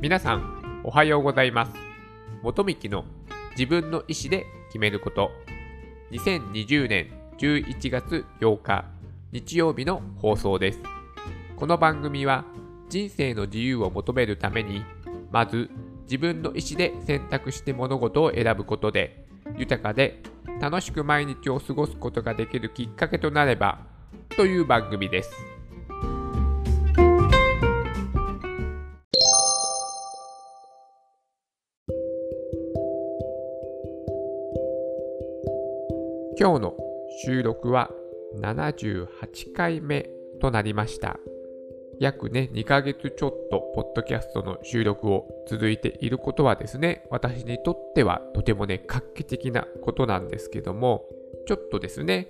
皆さん、おはようございます。元幹の自分の意思で決めること。2020年11月8日、日曜日の放送です。この番組は、人生の自由を求めるために、まず自分の意思で選択して物事を選ぶことで、豊かで楽しく毎日を過ごすことができるきっかけとなれば、という番組です。今日の収録は78回目となりました。約ね、2ヶ月ちょっと、ポッドキャストの収録を続いていることはですね、私にとってはとてもね、画期的なことなんですけども、ちょっとですね、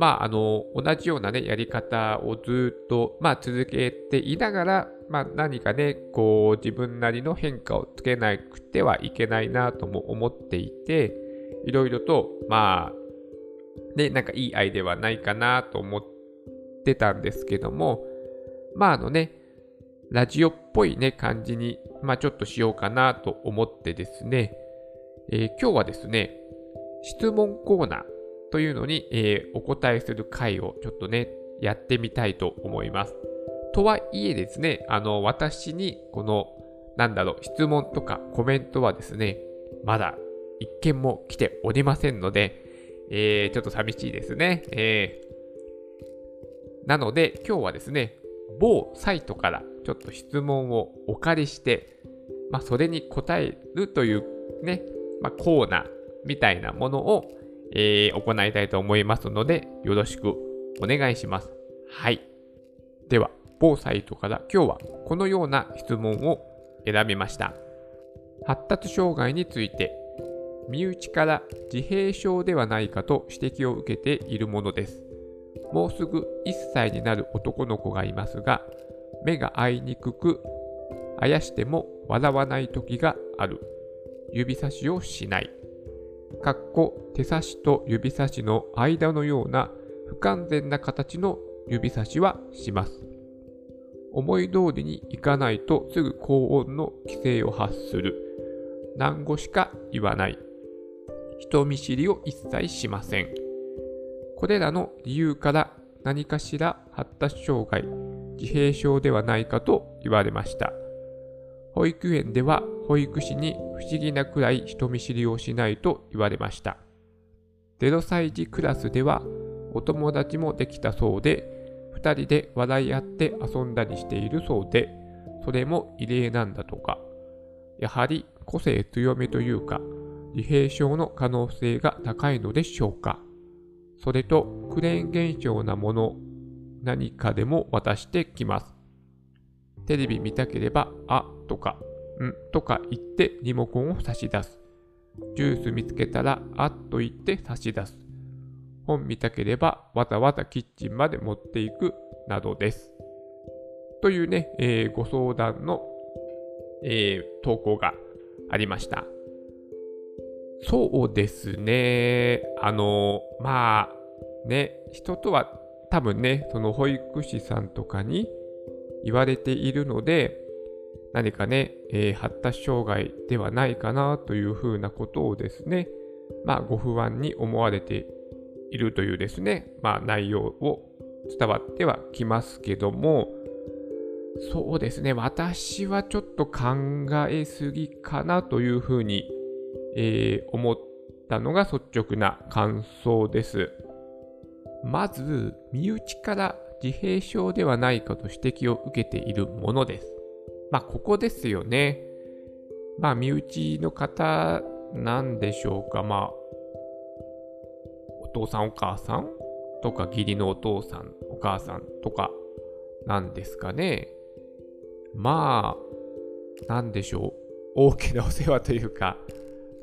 まあ、あの、同じようなね、やり方をずっと、まあ、続けていながら、まあ、何かね、こう、自分なりの変化をつけなくてはいけないなとも思っていて、いろいろと、まあ、ね、なんかいいアイデアはないかなと思ってたんですけども、まああのね、ラジオっぽいね、感じに、まあちょっとしようかなと思ってですね、えー今日はですね、質問コーナーというのに、えーお答えする回をちょっとね、やってみたいと思います。とはいえですね、あの、私にこの、なんだろう、質問とかコメントはですね、まだ一件も来ておりませんので、えー、ちょっと寂しいですね。えー、なので、今日はですね、某サイトからちょっと質問をお借りして、まあ、それに答えるというね、まあ、コーナーみたいなものを、えー行いたいと思いますので、よろしくお願いします。はい。では、某サイトから今日はこのような質問を選びました。発達障害について身内から自閉症ではないかと指摘を受けているものです。もうすぐ1歳になる男の子がいますが、目が合いにくく、あやしても笑わない時がある。指差しをしない。かっこ手差しと指差しの間のような不完全な形の指差しはします。思い通りにいかないとすぐ高音の規制を発する。難語しか言わない。人見知りを一切しません。これらの理由から何かしら発達障害、自閉症ではないかと言われました。保育園では保育士に不思議なくらい人見知りをしないと言われました。0歳児クラスではお友達もできたそうで、2人で笑い合って遊んだりしているそうで、それも異例なんだとか。やはり個性強めというか、自閉症の可能性が高いのでしょうか？それと、クレーン現象なもの、何かでも渡してきます。テレビ見たければ、あとか、んとか言ってリモコンを差し出す。ジュース見つけたら、あと言って差し出す。本見たければ、わざわざキッチンまで持っていく、などです。というね、えーご相談の、えー投稿がありました。そうですね。あの、まあ、ね、人とは多分ね、その保育士さんとかに言われているので、何かね、えー発達障害ではないかなというふうなことをですね、まあ、ご不安に思われているというですね、まあ、内容を伝わってはきますけども、そうですね、私はちょっと考えすぎかなというふうにえー思ったのが率直な感想です。まず、身内から自閉症ではないかと指摘を受けているものです。まあ、ここですよね。まあ、身内の方なんでしょうか。まあ、お父さんお母さんとか、義理のお父さんお母さんとかなんですかね。まあ、なんでしょう。大きなお世話というか、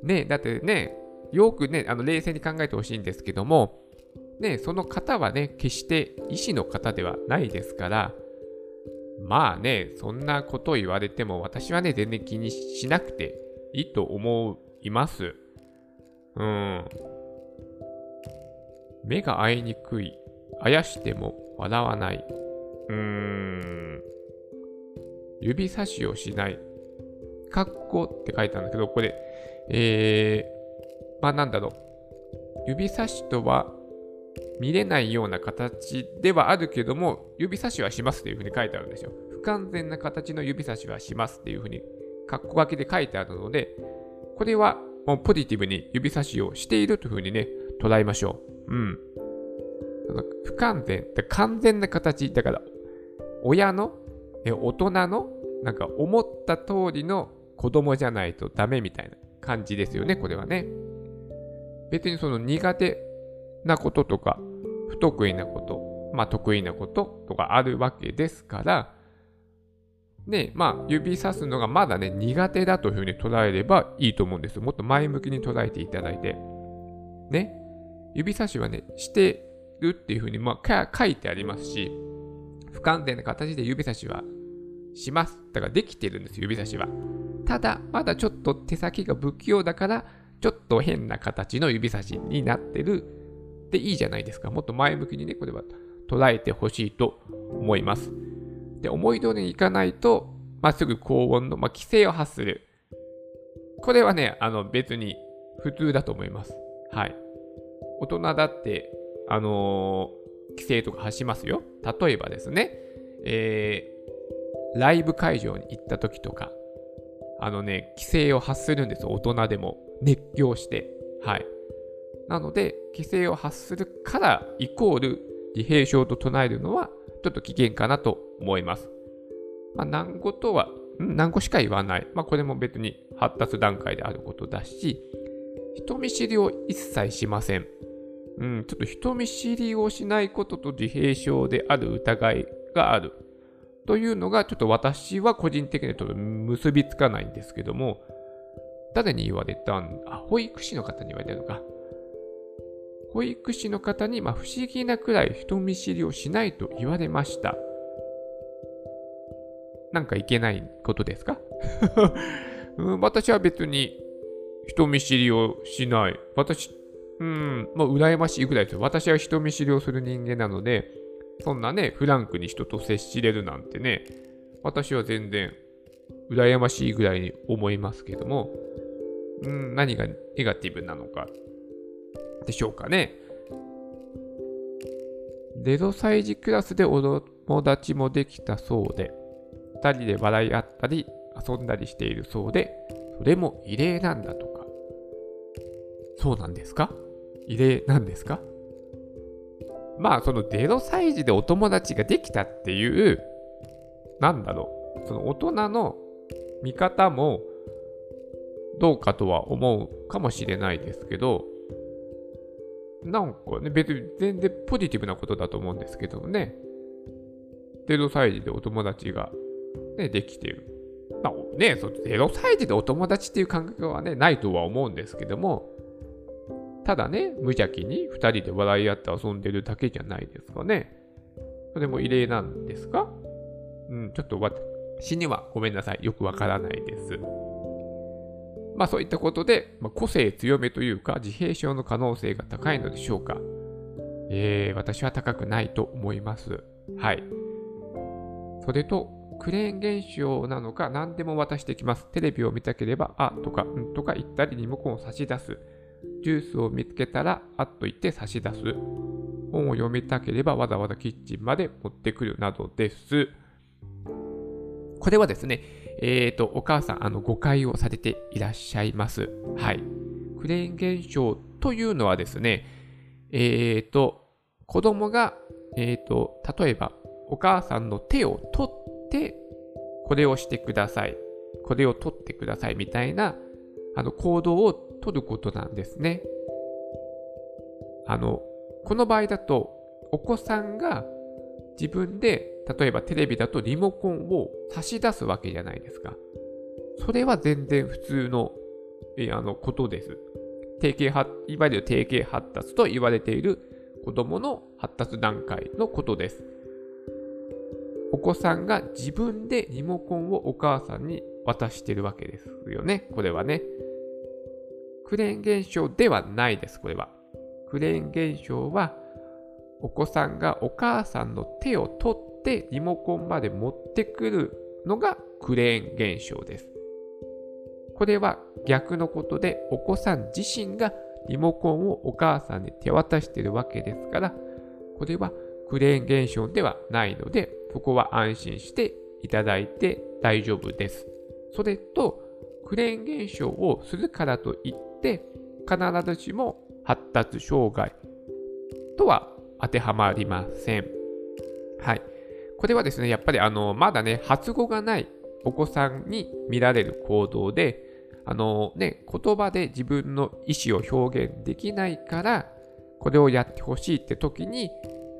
ね、だってね、よくね、あの冷静に考えてほしいんですけども、ね、その方はね、決して医師の方ではないですから、まあね、そんなこと言われても、私はね、全然気にしなくていいと思います。うん。目が合いにくい。あやしても笑わない。うーん。指差しをしない。括弧って書いてあるんだけど、これ、えー、まあなんだろう。指差しとは見れないような形ではあるけども、指差しはしますっていうふうに書いてあるんですよ。不完全な形の指差しはしますっていうふうに、括弧書きで書いてあるので、これはもうポジティブに指差しをしているというふうにね、捉えましょう。うん。不完全、完全な形、だから、親の、大人の、なんか思った通りの子供じゃないとダメみたいな感じですよね、これはね。別にその苦手なこととか、不得意なこと、まあ得意なこととかあるわけですから、で、まあ指さすのがまだね、苦手だというふうに捉えればいいと思うんです。もっと前向きに捉えていただいて。ね。指差しはね、してるっていうふうに、まあ、書いてありますし、不完全な形で指差しはします。だからできてるんです、指差しは。ただ、まだちょっと手先が不器用だから、ちょっと変な形の指差しになってるでいいじゃないですか。もっと前向きにね、これは捉えてほしいと思います。で、思い通りにいかないと、まっすぐ高温の、まあ、規制を発する。これはね、あの別に普通だと思います。はい。大人だって、あのー、規制とか発しますよ。例えばですね、えー、ライブ会場に行った時とか、あのね、規制を発するんです。大人でも。熱狂して。はい。なので、規制を発するからイコール自閉症と唱えるのはちょっと危険かなと思います。まあ、難語とは、難語しか言わない。まあ、これも別に発達段階であることだし、人見知りを一切しません。うん、ちょっと人見知りをしないことと自閉症である疑いがある。というのが、ちょっと私は個人的にちょっと結びつかないんですけども、誰に言われたんあ、保育士の方に言われたのか。保育士の方に、まあ、不思議なくらい人見知りをしないと言われました。なんかいけないことですか、私は別に人見知りをしない。私、うん、まあ、羨ましいぐらいですよ。私は人見知りをする人間なので、そんなね、フランクに人と接しれるなんてね、私は全然羨ましいぐらいに思いますけども、うん、何がネガティブなのかでしょうかね。0歳児クラスでお友達もできたそうで、2人で笑い合ったり遊んだりしているそうで、それも異例なんだとか。そうなんですか？異例なんですか？まあ、その0歳児でお友達ができたっていう、なんだろう、その大人の見方もどうかとは思うかもしれないですけど、なんかね、別に全然ポジティブなことだと思うんですけどもね。0歳児でお友達が、ね、できてる。まあね、0歳児でお友達っていう感覚はね、ないとは思うんですけども、ただね、無邪気に2人で笑い合って遊んでるだけじゃないですかね。それも異例なんですか？うん、ちょっと私にはごめんなさい。よくわからないです。まあそういったことで、まあ、個性強めというか自閉症の可能性が高いのでしょうか。えー、私は高くないと思います。はい。それと、クレーン現象なのか何でも渡してきます。テレビを見たければ、あとか、んとか言ったりリモコンを差し出す。ジュースを見つけたら、あっと言って差し出す。本を読みたければわざわざキッチンまで持ってくるなどです。これはですね、えっ、ー、と、お母さん、あの、誤解をされていらっしゃいます。はい。クレーン現象というのはですね、えっ、ー、と、子供が、えっ、ー、と、例えば、お母さんの手を取って、これをしてください。これを取ってくださいみたいな、あの、行動を取ることなんですね。あの、この場合だと、お子さんが自分で例えばテレビだとリモコンを差し出すわけじゃないですか。それは全然普通のえあのことです。定型いわゆる定型発達と言われている子供の発達段階のことです。お子さんが自分でリモコンをお母さんに渡してるわけですよね。これはね。クレーン現象ではないです、これは。クレーン現象は、お子さんがお母さんの手を取ってリモコンまで持ってくるのがクレーン現象です。これは逆のことで、お子さん自身がリモコンをお母さんに手渡しているわけですから、これはクレーン現象ではないので、そこは安心していただいて大丈夫です。それと、クレーン現象をするからといって、必ずしも発達障害とは当てはまりません。はい。これはですね、やっぱりあの、まだね、発語がないお子さんに見られる行動で、あのね、言葉で自分の意思を表現できないから、これをやってほしいって時に、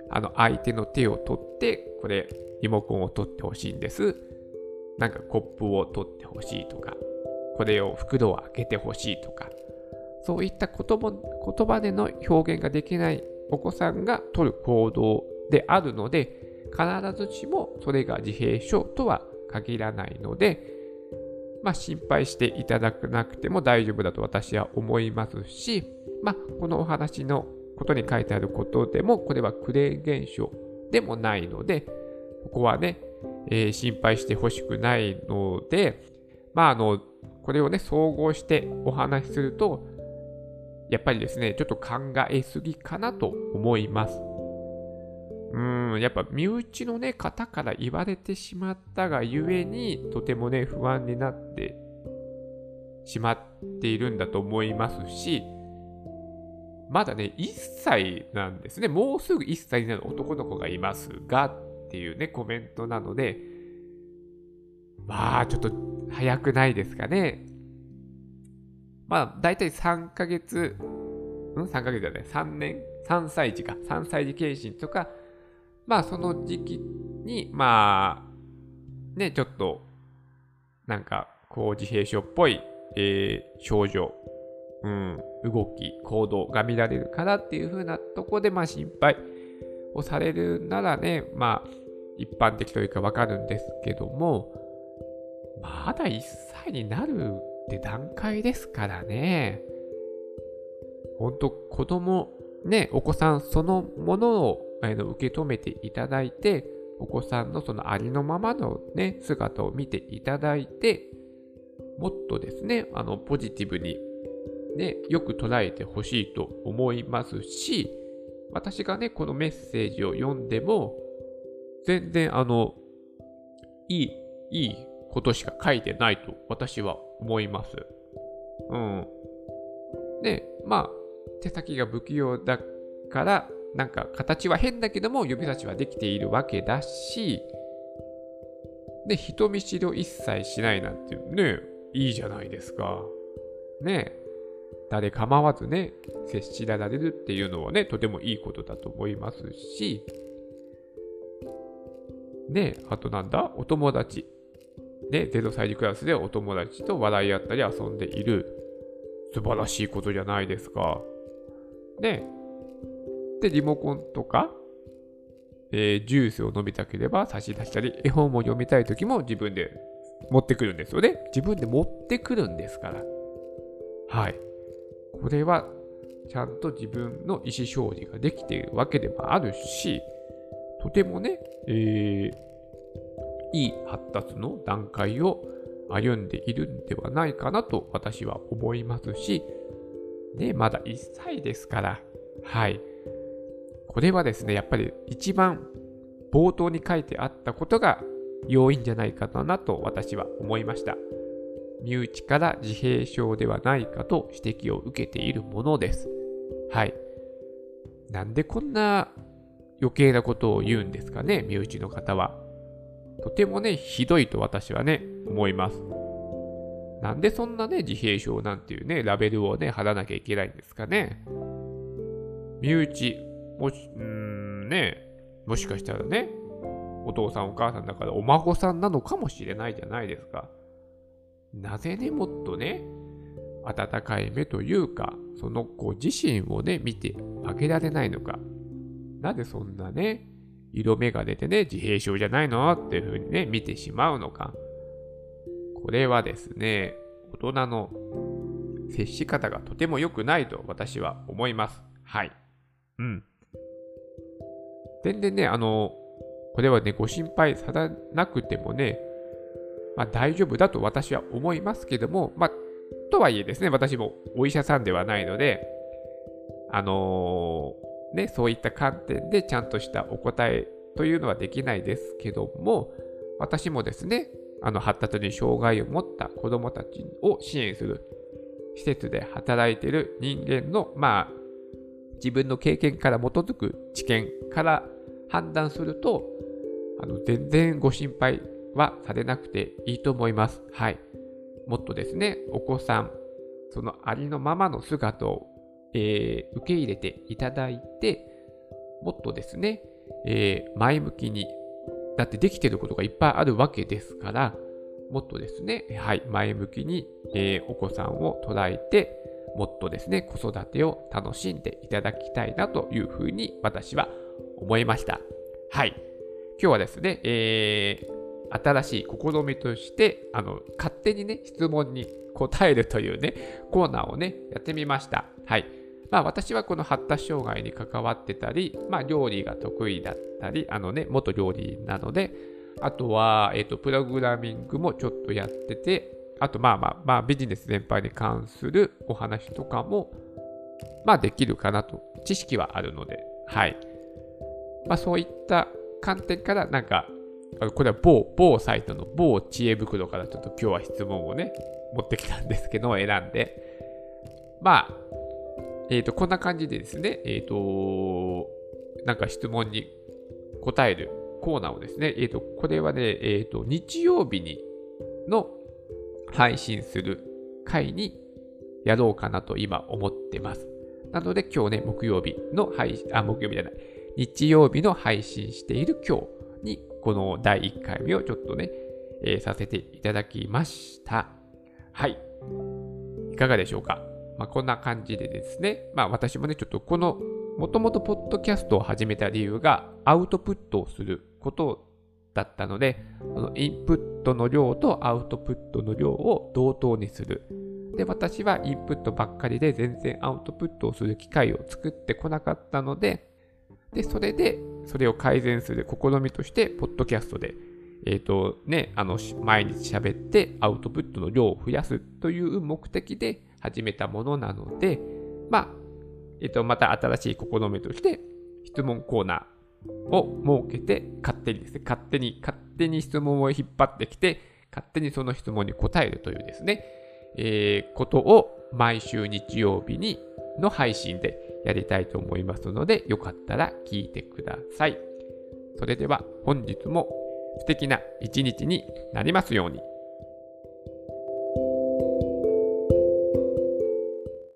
あの相手の手を取って、これ、リモコンを取ってほしいんです。なんかコップを取ってほしいとか、これを袋を開けてほしいとか、そういった言葉言葉での表現ができないお子さんが取る行動であるので、必ずしもそれが自閉症とは限らないので、まあ、心配していただかなくても大丈夫だと私は思いますし、まあ、このお話のことに書いてあることでも、これはクレーン現象でもないので、ここはね、えー、心配してほしくないので、まあ、あの、これをね、総合してお話しすると、やっぱりですね、ちょっと考えすぎかなと思います。うん、やっぱ身内のね、方から言われてしまったがゆえに、とてもね、不安になってしまっているんだと思いますし、まだね、1歳なんですね。もうすぐ1歳になる男の子がいますが、っていうね、コメントなので、まあ、ちょっと早くないですかね。まあ、だいたい3ヶ月、うん ?3 ヶ月じゃない、3年 ?3 歳児か。3歳児検診とか、まあ、その時期に、まあ、ね、ちょっと、なんか、こう、自閉症っぽい、えー、症状、うん、動き、行動が見られるからっていう風なとこで、まあ、心配をされるならね、まあ、一般的というかわかるんですけども、まだ1歳になるって段階ですからね。ほんと子供、ね、お子さんそのものを受け止めていただいて、お子さんのそのありのままのね、姿を見ていただいて、もっとですね、あの、ポジティブに、ね、よく捉えてほしいと思いますし、私がね、このメッセージを読んでも、全然あの、いい、いいことしか書いてないと私は思います。うん。で、まあ、手先が不器用だから、なんか形は変だけども指差しはできているわけだし、で、人見知りを一切しないなんてね、いいじゃないですか。ね誰構わずね、接しられるっていうのはね、とてもいいことだと思いますし、で、あとなんだ？お友達。で、0歳児クラスでお友達と笑い合ったり遊んでいる。素晴らしいことじゃないですか。で、で、リモコンとか、えー、ジュースを飲みたければ差し出したり、絵本も読みたいときも自分で持ってくるんですよね。自分で持ってくるんですから。はい。これは、ちゃんと自分の意思表示ができているわけでもあるし、とてもね、えー、いい発達の段階を歩んでいるんではないかなと私は思いますし、ね、まだ1歳ですから、はい。これはですね、やっぱり一番冒頭に書いてあったことが要因じゃないかなと私は思いました。身内から自閉症ではないかと指摘を受けているものです。はい。なんでこんな余計なことを言うんですかね、身内の方は。とてもね、ひどいと私はね、思います。なんでそんなね、自閉症なんていうね、ラベルをね、貼らなきゃいけないんですかね。身内、もし、うーんね、もしかしたらね、お父さんお母さんだからお孫さんなのかもしれないじゃないですか。なぜね、もっとね、温かい目というか、その子自身をね、見てあげられないのか。なぜそんなね、色目が出てね、自閉症じゃないのっていうふうにね、見てしまうのか。これはですね、大人の接し方がとても良くないと私は思います。はい。うん。全然ね、あの、これはね、ご心配さらなくてもね、まあ大丈夫だと私は思いますけども、まあとはいえですね、私もお医者さんではないので、あの、ね、そういった観点でちゃんとしたお答えというのはできないですけども、私もですね、あの発達に障害を持った子どもたちを支援する施設で働いている人間の、まあ、自分の経験から基づく知見から判断すると、あの全然ご心配はされなくていいと思います。はい。もっとですね、お子さん、そのありのままの姿を、えー、受け入れていただいて、もっとですね、えー、前向きに、だってできてることがいっぱいあるわけですから、もっとですね、はい、前向きに、えー、お子さんを捉えて、もっとですね、子育てを楽しんでいただきたいなというふうに私は思いました。はい。今日はですね、えー、新しい試みとして、あの、勝手にね、質問に答えるというね、コーナーをね、やってみました。はい。まあ私はこの発達障害に関わってたり、まあ料理が得意だったり、あのね、元料理なので、あとは、えっ、ー、と、プログラミングもちょっとやってて、あと、まあまあ、まあ、ビジネス全般に関するお話とかも、まあ、できるかなと。知識はあるので、はい。まあ、そういった観点から、なんか、これは某、某サイトの某知恵袋からちょっと今日は質問をね、持ってきたんですけど、選んで。まあ、え、ー、と、こんな感じでですね、え、ー、と、なんか質問に答えるコーナーをですね、え、ー、と、これはね、えっ、と、日曜日にの配信する回にやろうかなと今思ってます。なので今日ね、木曜日の配信、あ、木曜日じゃない、日曜日の配信している今日に、この第1回目をちょっとね、えー、させていただきました。はい。いかがでしょうか？まあ、こんな感じでですね、まあ私もね、ちょっとこの、もともとポッドキャストを始めた理由がアウトプットをすることだったので、のインプットの量とアウトプットの量を同等にする。で、私はインプットばっかりで全然アウトプットをする機会を作ってこなかったので、で、それで、それを改善する試みとして、ポッドキャストで、えっ、ー、とね、あの、毎日喋ってアウトプットの量を増やすという目的で始めたものなので、まあ、えっ、と、また新しい試みとして、質問コーナーを設けて、勝手にですね、勝手に、勝手に質問を引っ張ってきて、勝手にその質問に答えるというですね、えー、ことを毎週日曜日にの配信でやりたいと思いますので、よかったら聞いてください。それでは本日も素敵な一日になりますように。